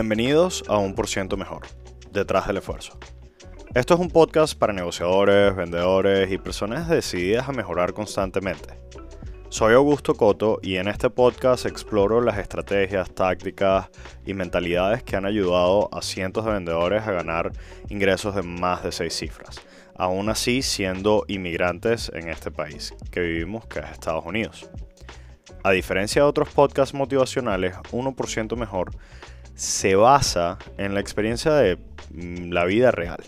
Bienvenidos a Un Por Ciento Mejor, detrás del esfuerzo. Esto es un podcast para negociadores, vendedores y personas decididas a mejorar constantemente. Soy Augusto Coto y en este podcast exploro las estrategias, tácticas y mentalidades que han ayudado a cientos de vendedores a ganar ingresos de más de seis cifras, aún así siendo inmigrantes en este país que vivimos, que es Estados Unidos. A diferencia de otros podcasts motivacionales, 1% mejor se basa en la experiencia de mm, la vida real.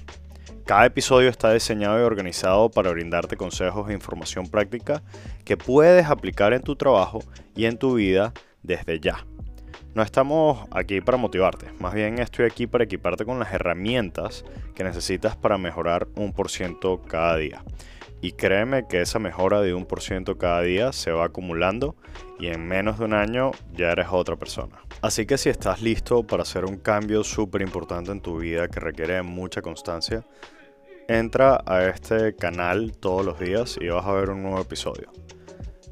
Cada episodio está diseñado y organizado para brindarte consejos e información práctica que puedes aplicar en tu trabajo y en tu vida desde ya. No estamos aquí para motivarte, más bien estoy aquí para equiparte con las herramientas que necesitas para mejorar un por ciento cada día. Y créeme que esa mejora de un por ciento cada día se va acumulando y en menos de un año ya eres otra persona. Así que si estás listo para hacer un cambio súper importante en tu vida que requiere mucha constancia, entra a este canal todos los días y vas a ver un nuevo episodio.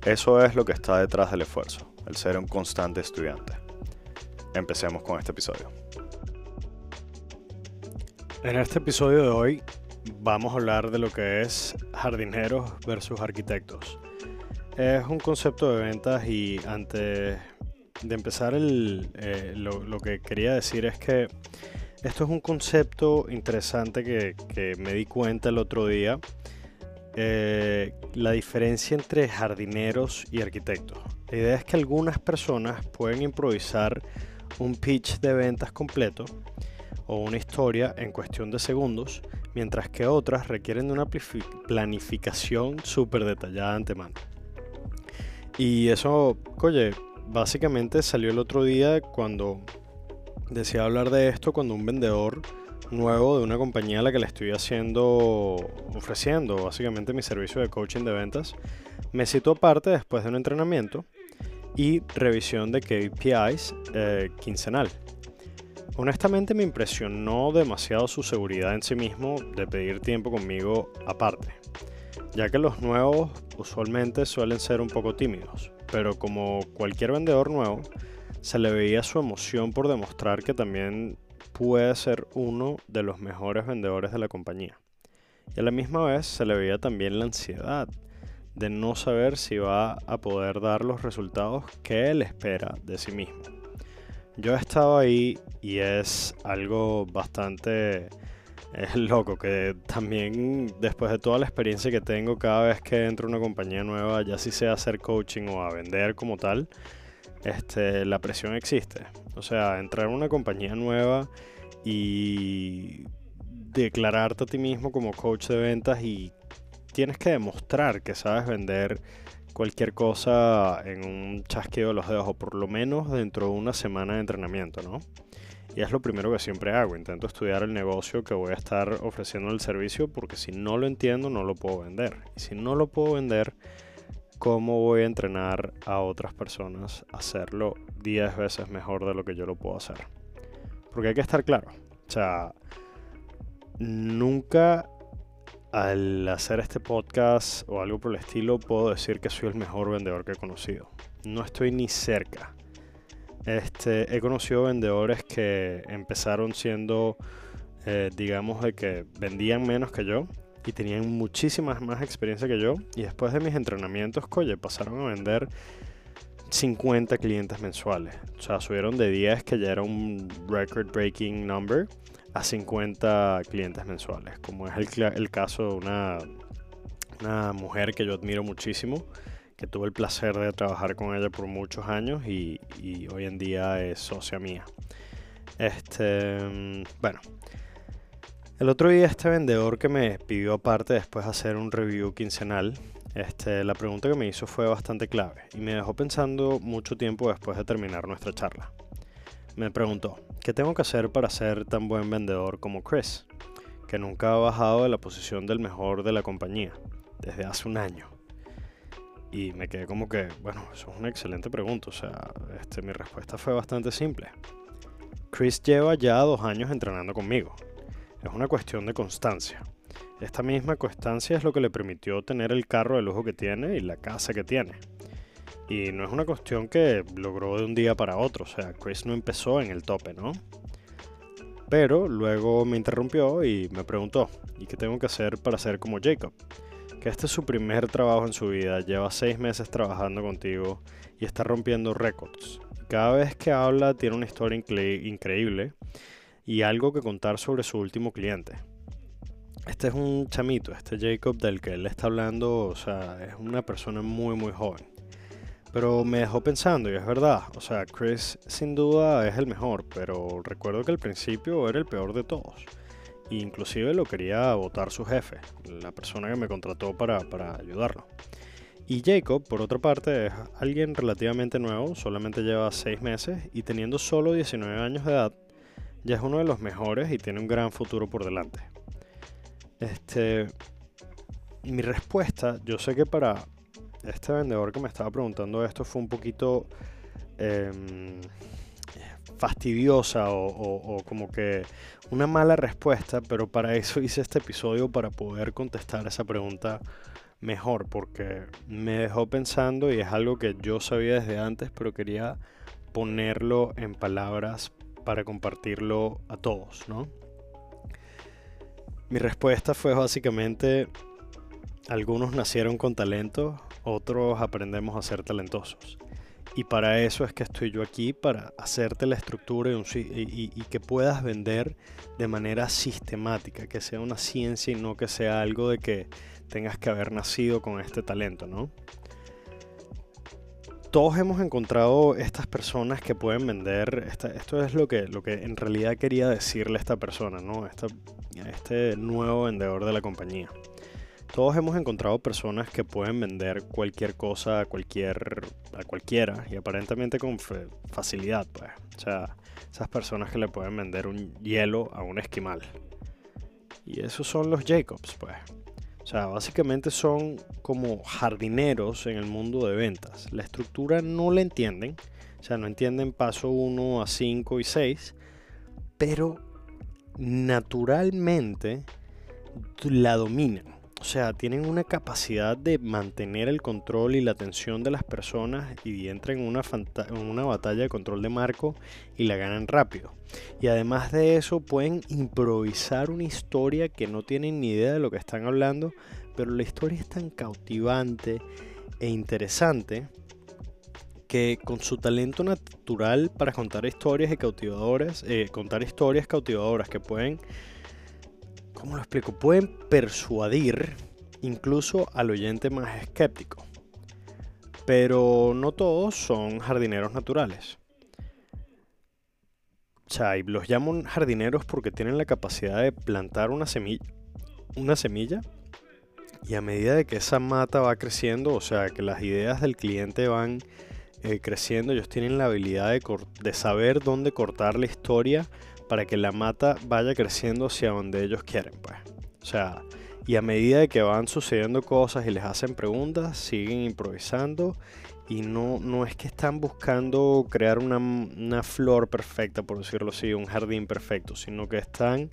Eso es lo que está detrás del esfuerzo, el ser un constante estudiante. Empecemos con este episodio. En este episodio de hoy vamos a hablar de lo que es jardineros versus arquitectos. Es un concepto de ventas y antes de empezar eh, lo, que quería decir es que esto es un concepto interesante que, me di cuenta el otro día. Eh, la diferencia entre jardineros y arquitectos. La idea es que algunas personas pueden improvisar un pitch de ventas completo o una historia en cuestión de segundos mientras que otras requieren de una planificación súper detallada de antemano. Y eso, oye, básicamente salió el otro día cuando decía hablar de esto, cuando un vendedor nuevo de una compañía a la que le estoy haciendo, ofreciendo básicamente mi servicio de coaching de ventas, me citó aparte después de un entrenamiento y revisión de KPIs eh, quincenal. Honestamente me impresionó demasiado su seguridad en sí mismo de pedir tiempo conmigo aparte, ya que los nuevos usualmente suelen ser un poco tímidos, pero como cualquier vendedor nuevo, se le veía su emoción por demostrar que también puede ser uno de los mejores vendedores de la compañía. Y a la misma vez se le veía también la ansiedad de no saber si va a poder dar los resultados que él espera de sí mismo. Yo he estado ahí y es algo bastante loco que también después de toda la experiencia que tengo cada vez que entro a una compañía nueva, ya si sea hacer coaching o a vender como tal, este, la presión existe. O sea, entrar a una compañía nueva y declararte a ti mismo como coach de ventas y tienes que demostrar que sabes vender cualquier cosa en un chasqueo de los dedos o por lo menos dentro de una semana de entrenamiento, ¿no? Y es lo primero que siempre hago, intento estudiar el negocio que voy a estar ofreciendo el servicio porque si no lo entiendo no lo puedo vender. Y si no lo puedo vender, ¿cómo voy a entrenar a otras personas a hacerlo 10 veces mejor de lo que yo lo puedo hacer? Porque hay que estar claro, o sea, nunca al hacer este podcast o algo por el estilo, puedo decir que soy el mejor vendedor que he conocido. No estoy ni cerca. Este, he conocido vendedores que empezaron siendo, eh, digamos, de que vendían menos que yo y tenían muchísimas más experiencia que yo. Y después de mis entrenamientos, coye, pasaron a vender 50 clientes mensuales. O sea, subieron de 10, que ya era un record breaking number a 50 clientes mensuales, como es el, el caso de una, una mujer que yo admiro muchísimo, que tuve el placer de trabajar con ella por muchos años y, hoy en día es socia mía. Este, bueno, el otro día este vendedor que me pidió aparte después de hacer un review quincenal, este, la pregunta que me hizo fue bastante clave y me dejó pensando mucho tiempo después de terminar nuestra charla. Me preguntó, ¿qué tengo que hacer para ser tan buen vendedor como Chris? Que nunca ha bajado de la posición del mejor de la compañía, desde hace un año. Y me quedé como que, bueno, eso es una excelente pregunta. O sea, este, mi respuesta fue bastante simple. Chris lleva ya dos años entrenando conmigo. Es una cuestión de constancia. Esta misma constancia es lo que le permitió tener el carro de lujo que tiene y la casa que tiene. Y no es una cuestión que logró de un día para otro, o sea, Chris no empezó en el tope, ¿no? Pero luego me interrumpió y me preguntó, ¿y qué tengo que hacer para ser como Jacob? Que este es su primer trabajo en su vida, lleva seis meses trabajando contigo y está rompiendo récords. Cada vez que habla tiene una historia increíble y algo que contar sobre su último cliente. Este es un chamito, este Jacob del que él está hablando, o sea, es una persona muy muy joven. Pero me dejó pensando, y es verdad, o sea, Chris sin duda es el mejor, pero recuerdo que al principio era el peor de todos. Inclusive lo quería votar su jefe, la persona que me contrató para, para ayudarlo. Y Jacob, por otra parte, es alguien relativamente nuevo, solamente lleva 6 meses y teniendo solo 19 años de edad, ya es uno de los mejores y tiene un gran futuro por delante. Este, mi respuesta, yo sé que para este vendedor que me estaba preguntando esto fue un poquito em, fastidiosa o, como que una mala respuesta, pero para eso hice este episodio para poder contestar esa pregunta mejor, porque me dejó pensando y es algo que yo sabía desde antes, pero quería ponerlo en palabras para compartirlo a todos, ¿no? Mi respuesta fue básicamente, algunos nacieron con talento, otros aprendemos a ser talentosos. Y para eso es que estoy yo aquí, para hacerte la estructura y, que puedas vender de manera sistemática, que sea una ciencia y no que sea algo de que tengas que haber nacido con este talento, ¿no? Todos hemos encontrado estas personas que pueden vender, esto es lo que, lo que en realidad quería decirle a esta persona, ¿no? este nuevo vendedor de la compañía. Todos hemos encontrado personas que pueden vender cualquier cosa a, cualquier, a cualquiera y aparentemente con facilidad, pues. O sea, esas personas que le pueden vender un hielo a un esquimal. Y esos son los Jacobs, pues. O sea, básicamente son como jardineros en el mundo de ventas. La estructura no la entienden. O sea, no entienden paso 1 a 5 y 6. Pero naturalmente la dominan. O sea, tienen una capacidad de mantener el control y la atención de las personas y entran en una, batalla de control de marco y la ganan rápido. Y además de eso pueden improvisar una historia que no tienen ni idea de lo que están hablando, pero la historia es tan cautivante e interesante que con su talento natural para contar historias y cautivadoras, eh, contar historias cautivadoras que pueden ¿cómo lo explico? Pueden persuadir incluso al oyente más escéptico. Pero no todos son jardineros naturales. O sea, y los llaman jardineros porque tienen la capacidad de plantar una semilla, y a medida de que esa mata va creciendo, o sea, que las ideas del cliente van eh, creciendo, ellos tienen la habilidad de saber dónde cortar la historia para que la mata vaya creciendo hacia donde ellos quieren, pues. O sea, y a medida de que van sucediendo cosas y les hacen preguntas, siguen improvisando y no, no es que están buscando crear una, una flor perfecta, por decirlo así, un jardín perfecto, sino que están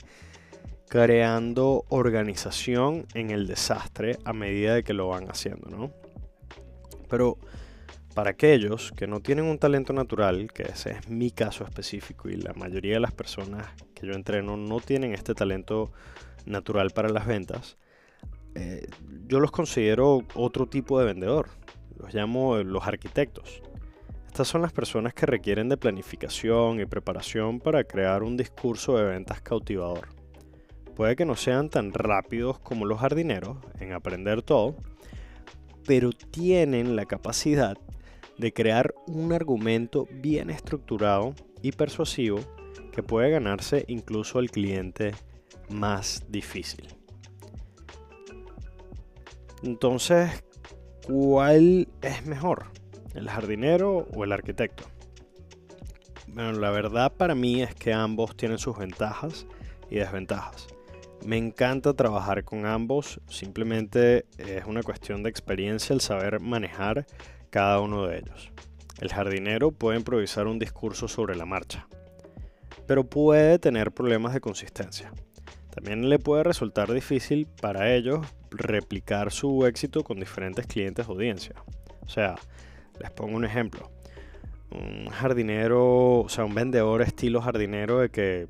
creando organización en el desastre a medida de que lo van haciendo, ¿no? Pero para aquellos que no tienen un talento natural, que ese es mi caso específico y la mayoría de las personas que yo entreno no tienen este talento natural para las ventas, eh, yo los considero otro tipo de vendedor. Los llamo los arquitectos. Estas son las personas que requieren de planificación y preparación para crear un discurso de ventas cautivador. Puede que no sean tan rápidos como los jardineros en aprender todo, pero tienen la capacidad de crear un argumento bien estructurado y persuasivo que puede ganarse incluso al cliente más difícil. Entonces, ¿cuál es mejor? ¿El jardinero o el arquitecto? Bueno, la verdad para mí es que ambos tienen sus ventajas y desventajas. Me encanta trabajar con ambos, simplemente es una cuestión de experiencia el saber manejar cada uno de ellos. El jardinero puede improvisar un discurso sobre la marcha, pero puede tener problemas de consistencia. También le puede resultar difícil para ellos replicar su éxito con diferentes clientes de audiencia. O sea, les pongo un ejemplo. Un jardinero, o sea, un vendedor estilo jardinero de que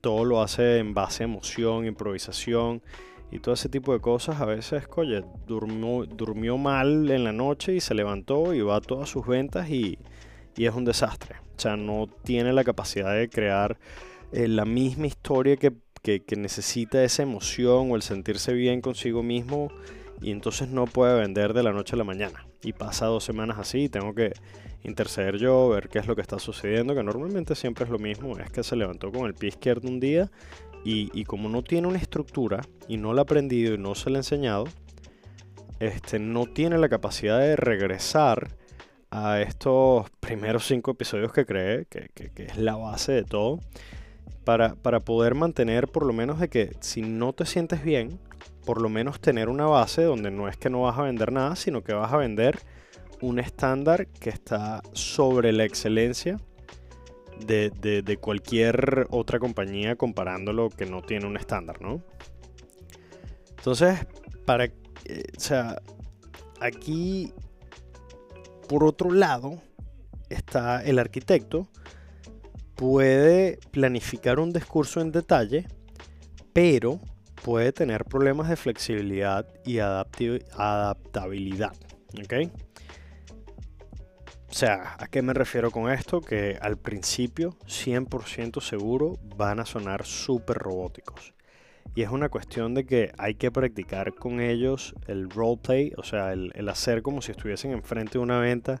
todo lo hace en base a emoción, improvisación y todo ese tipo de cosas. A veces, oye, durmió, durmió mal en la noche y se levantó y va a todas sus ventas y, es un desastre. O sea, no tiene la capacidad de crear eh, la misma historia que, que necesita esa emoción o el sentirse bien consigo mismo y entonces no puede vender de la noche a la mañana. Y pasa dos semanas así y tengo que interceder yo, ver qué es lo que está sucediendo, que normalmente siempre es lo mismo, es que se levantó con el pie izquierdo un día y, como no tiene una estructura y no la ha aprendido y no se la ha enseñado, este, no tiene la capacidad de regresar a estos primeros cinco episodios que cree, que, es la base de todo, para, para poder mantener por lo menos de que si no te sientes bien, por lo menos tener una base donde no es que no vas a vender nada, sino que vas a vender un estándar que está sobre la excelencia de, cualquier otra compañía comparándolo que no tiene un estándar, ¿no? Entonces, para, eh, o sea, aquí, por otro lado, está el arquitecto, puede planificar un discurso en detalle, pero puede tener problemas de flexibilidad y adaptabilidad. ¿ok? O sea, ¿a qué me refiero con esto? Que al principio, 100% seguro, van a sonar súper robóticos. Y es una cuestión de que hay que practicar con ellos el roleplay, o sea, el, hacer como si estuviesen enfrente de una venta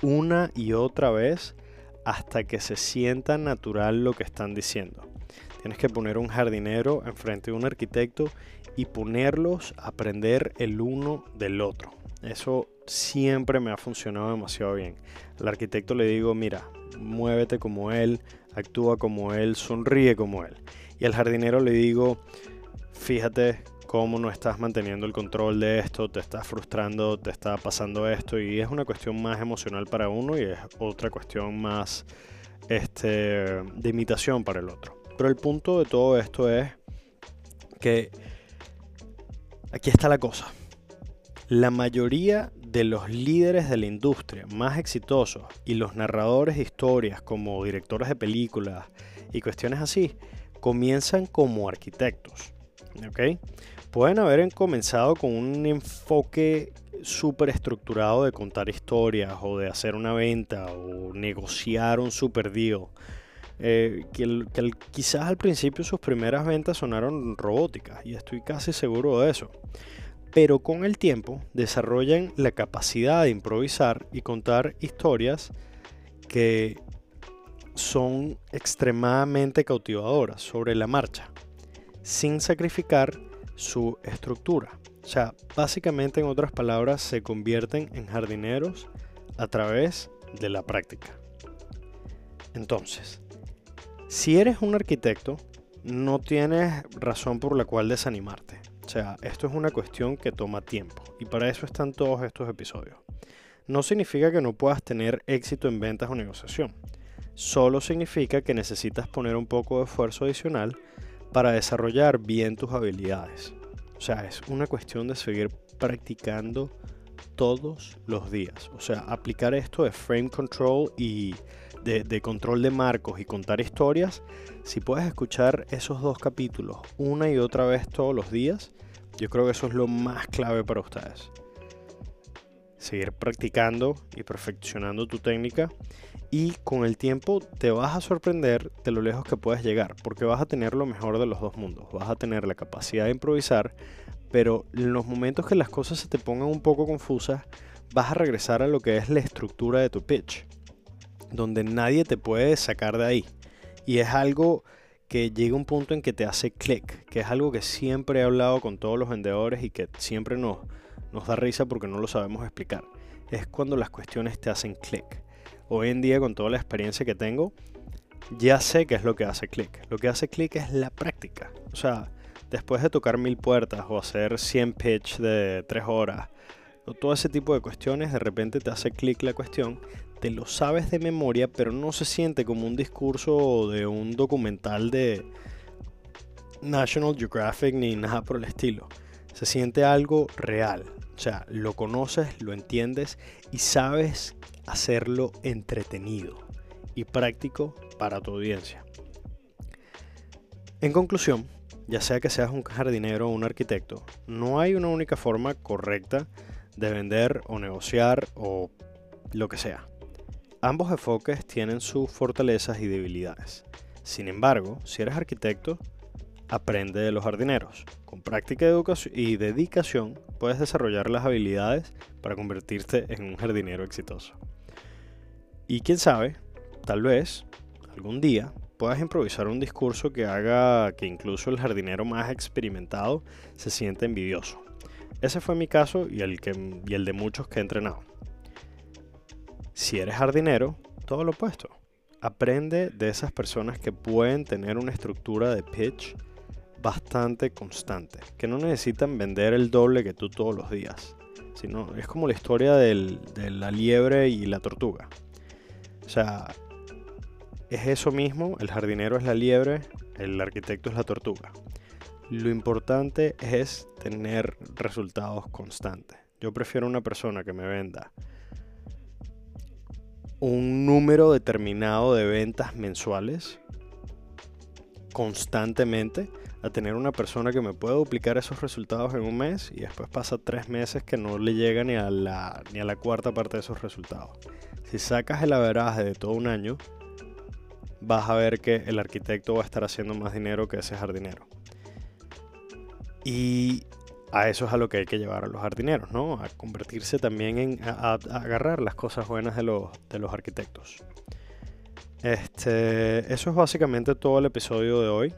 una y otra vez hasta que se sienta natural lo que están diciendo. Tienes que poner un jardinero enfrente de un arquitecto y ponerlos a aprender el uno del otro. Eso siempre me ha funcionado demasiado bien. Al arquitecto le digo, mira, muévete como él, actúa como él, sonríe como él. Y al jardinero le digo, fíjate cómo no estás manteniendo el control de esto, te estás frustrando, te está pasando esto y es una cuestión más emocional para uno y es otra cuestión más este, de imitación para el otro. Pero el punto de todo esto es que aquí está la cosa. La mayoría de los líderes de la industria más exitosos y los narradores de historias como directores de películas y cuestiones así comienzan como arquitectos. Pueden haber comenzado con un enfoque súper estructurado de contar historias o de hacer una venta o negociar un super deal. Eh, que quizás al principio sus primeras ventas sonaron robóticas y estoy casi seguro de eso pero con el tiempo desarrollan la capacidad de improvisar y contar historias que son extremadamente cautivadoras sobre la marcha, sin sacrificar su estructura. O sea, básicamente en otras palabras, se convierten en jardineros a través de la práctica. Entonces, si eres un arquitecto, no tienes razón por la cual desanimarte. Sea, esto es una cuestión que toma tiempo y para eso están todos estos episodios. No significa que no puedas tener éxito en ventas o negociación. Solo significa que necesitas poner un poco de esfuerzo adicional para desarrollar bien tus habilidades. O sea, es una cuestión de seguir practicando todos los días. O sea, aplicar esto de frame control y de, control de marcos y contar historias, si puedes escuchar esos dos capítulos una y otra vez todos los días, yo creo que eso es lo más clave para ustedes. Seguir practicando y perfeccionando tu técnica y con el tiempo te vas a sorprender de lo lejos que puedes llegar, porque vas a tener lo mejor de los dos mundos. Vas a tener la capacidad de improvisar, pero en los momentos que las cosas se te pongan un poco confusas, vas a regresar a lo que es la estructura de tu pitch donde nadie te puede sacar de ahí. Y es algo que llega un punto en que te hace click, que es algo que siempre he hablado con todos los vendedores y que siempre nos, nos da risa porque no lo sabemos explicar. Es cuando las cuestiones te hacen click. Hoy en día, con toda la experiencia que tengo, ya sé qué es lo que hace click. Lo que hace click es la práctica. O sea, después de tocar mil puertas o hacer 100 pitch de 3 horas, todo ese tipo de cuestiones, de repente te hace clic la cuestión te lo sabes de memoria, pero no se siente como un discurso de un documental de National Geographic ni nada por el estilo. Se siente algo real. O sea, lo conoces, lo entiendes y sabes hacerlo entretenido y práctico para tu audiencia. En conclusión, ya sea que seas un jardinero o un arquitecto, no hay una única forma correcta vender o negociar o lo que sea. Ambos enfoques tienen sus fortalezas y debilidades. Sin embargo, si eres arquitecto, aprende de los jardineros. Con práctica y dedicación puedes desarrollar las habilidades para convertirte en un jardinero exitoso. Y quién sabe, tal vez algún día puedas improvisar un discurso que haga que incluso el jardinero más experimentado se sienta envidioso. Ese fue mi caso y el, de muchos que he entrenado. Si eres jardinero, todo lo opuesto. Aprende de esas personas que pueden tener una estructura de pitch bastante constante, que no necesitan vender el doble que tú todos los días. Sino, es como la historia de la liebre y la tortuga. O sea, es eso mismo, el jardinero es la liebre, el arquitecto es la tortuga. Lo importante es tener resultados constantes. Yo prefiero una persona que me venda un número determinado de ventas mensuales constantemente a tener una persona que me pueda duplicar esos resultados en un mes y después pasa tres meses que no le llega ni a la, ni a la cuarta parte de esos resultados. Si sacas el averaje de todo un año, vas a ver que el arquitecto va a estar haciendo más dinero que ese jardinero. Y a eso es a lo que hay que llevar a los jardineros, ¿no? A convertirse también en, a, agarrar las cosas buenas de los, de los arquitectos. Este, eso es básicamente todo el episodio de hoy.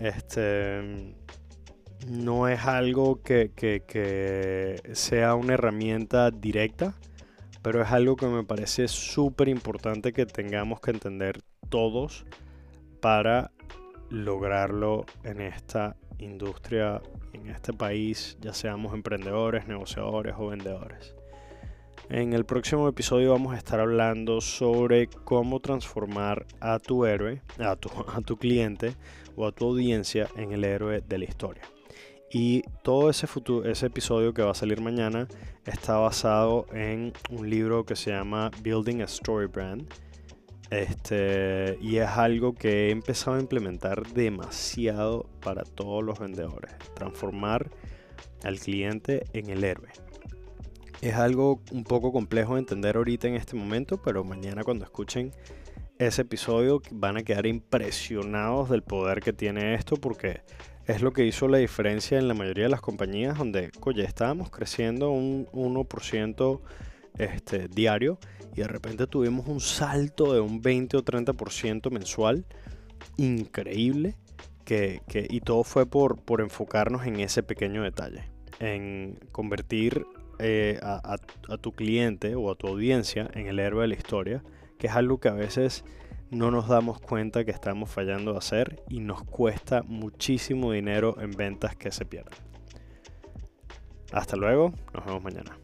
Este, no es algo que, que sea una herramienta directa, pero es algo que me parece súper importante que tengamos que entender todos para lograrlo en esta industria, en este país, ya seamos emprendedores, negociadores o vendedores. En el próximo episodio vamos a estar hablando sobre cómo transformar a tu héroe, a tu, cliente o a tu audiencia en el héroe de la historia. Y todo ese, futuro, ese episodio que va a salir mañana está basado en un libro que se llama Building a Story Brand este, y es algo que he empezado a implementar demasiado para todos los vendedores. Transformar al cliente en el héroe. Es algo un poco complejo de entender ahorita en este momento, pero mañana cuando escuchen ese episodio van a quedar impresionados del poder que tiene esto porque es lo que hizo la diferencia en la mayoría de las compañías donde, oye, estábamos creciendo un 1% este, diario y de repente tuvimos un salto de un 20 o 30% mensual increíble que, y todo fue por, por enfocarnos en ese pequeño detalle, en convertir eh, a, a, tu cliente o a tu audiencia en el héroe de la historia, que es algo que a veces no nos damos cuenta que estamos fallando de hacer y nos cuesta muchísimo dinero en ventas que se pierden. Hasta luego, nos vemos mañana.